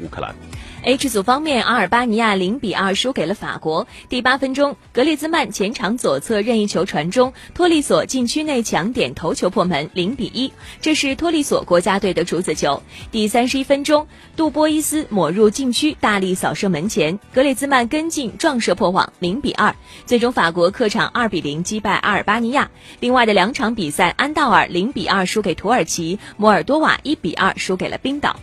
乌克兰。H 组方面阿尔巴尼亚零比二输给了法国。第八分钟格列兹曼前场左侧任意球传中托利索禁区内抢点头球破门零比一这是托利索国家队的处子球。第三十一分钟杜波伊斯抹入禁区大力扫射门前格列兹曼跟进撞射破网零比二。最终法国客场二比零击败阿尔巴尼亚。另外的两场比赛安道尔零比二输给土耳其摩尔多瓦一比二输给了冰岛。